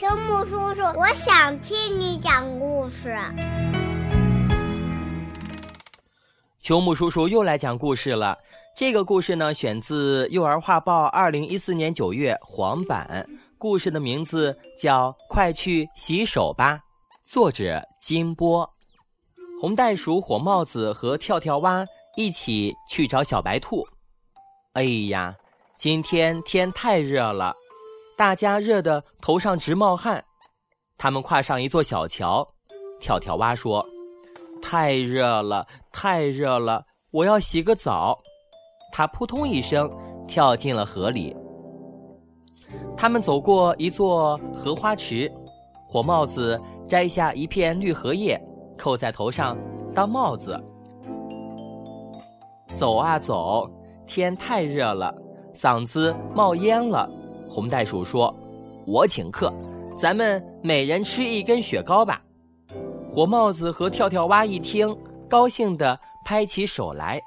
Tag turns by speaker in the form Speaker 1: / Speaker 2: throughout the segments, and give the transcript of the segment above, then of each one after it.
Speaker 1: 秋木叔叔，我想听你讲故事。
Speaker 2: 秋木叔叔又来讲故事了。这个故事呢，选自《幼儿画报》二零一四年九月黄版。故事的名字叫《快去洗手吧》，作者金波。红袋鼠、火帽子和跳跳蛙一起去找小白兔。哎呀，今天天太热了。大家热得头上直冒汗，他们跨上一座小桥。跳跳蛙说：“太热了，太热了，我要洗个澡。”他扑通一声跳进了河里。他们走过一座荷花池，火帽子摘下一片绿荷叶，扣在头上当帽子。走啊走，天太热了，嗓子冒烟了。红袋鼠说：“我请客，咱们每人吃一根雪糕吧。”火帽子和跳跳蛙一听，高兴地拍起手来。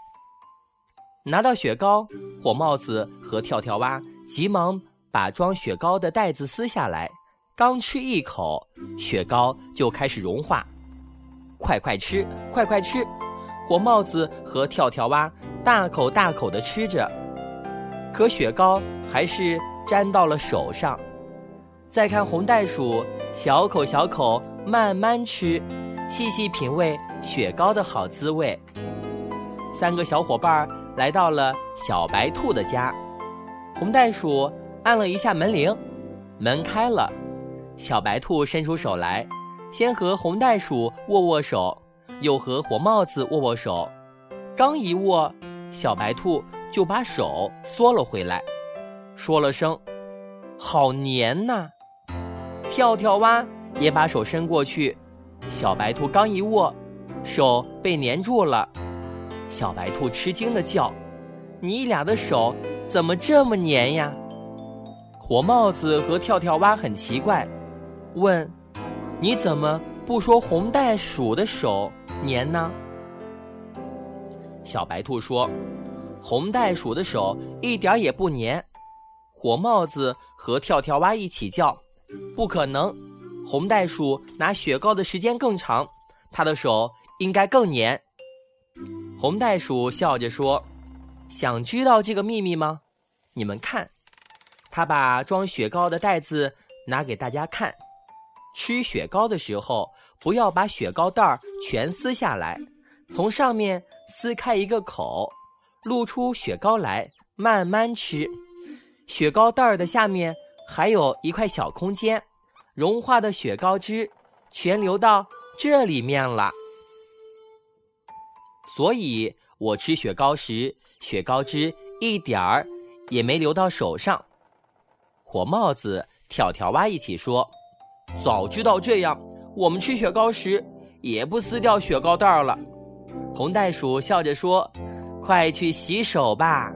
Speaker 2: 拿到雪糕，火帽子和跳跳蛙急忙把装雪糕的袋子撕下来，刚吃一口，雪糕就开始融化。快快吃，快快吃！火帽子和跳跳蛙大口大口地吃着，可雪糕还是。粘到了手上，再看红袋鼠，小口小口慢慢吃，细细品味雪糕的好滋味。三个小伙伴来到了小白兔的家，红袋鼠按了一下门铃，门开了，小白兔伸出手来，先和红袋鼠握握手，又和火帽子握握手，刚一握，小白兔就把手缩了回来。说了声“好黏呐”，跳跳蛙也把手伸过去，小白兔刚一握，手被粘住了。小白兔吃惊的叫：“你俩的手怎么这么黏呀？”火帽子和跳跳蛙很奇怪，问：“你怎么不说红袋鼠的手黏呢？”小白兔说：“红袋鼠的手一点也不黏。”火帽子和跳跳蛙一起叫：“不可能！红袋鼠拿雪糕的时间更长，它的手应该更黏。”红袋鼠笑着说：“想知道这个秘密吗？你们看，他把装雪糕的袋子拿给大家看。吃雪糕的时候，不要把雪糕袋儿全撕下来，从上面撕开一个口，露出雪糕来，慢慢吃。”雪糕袋儿的下面还有一块小空间，融化的雪糕汁全流到这里面了。所以我吃雪糕时，雪糕汁一点儿也没流到手上。火帽子、跳跳蛙一起说：“早知道这样，我们吃雪糕时也不撕掉雪糕袋儿了。”红袋鼠笑着说：“快去洗手吧。”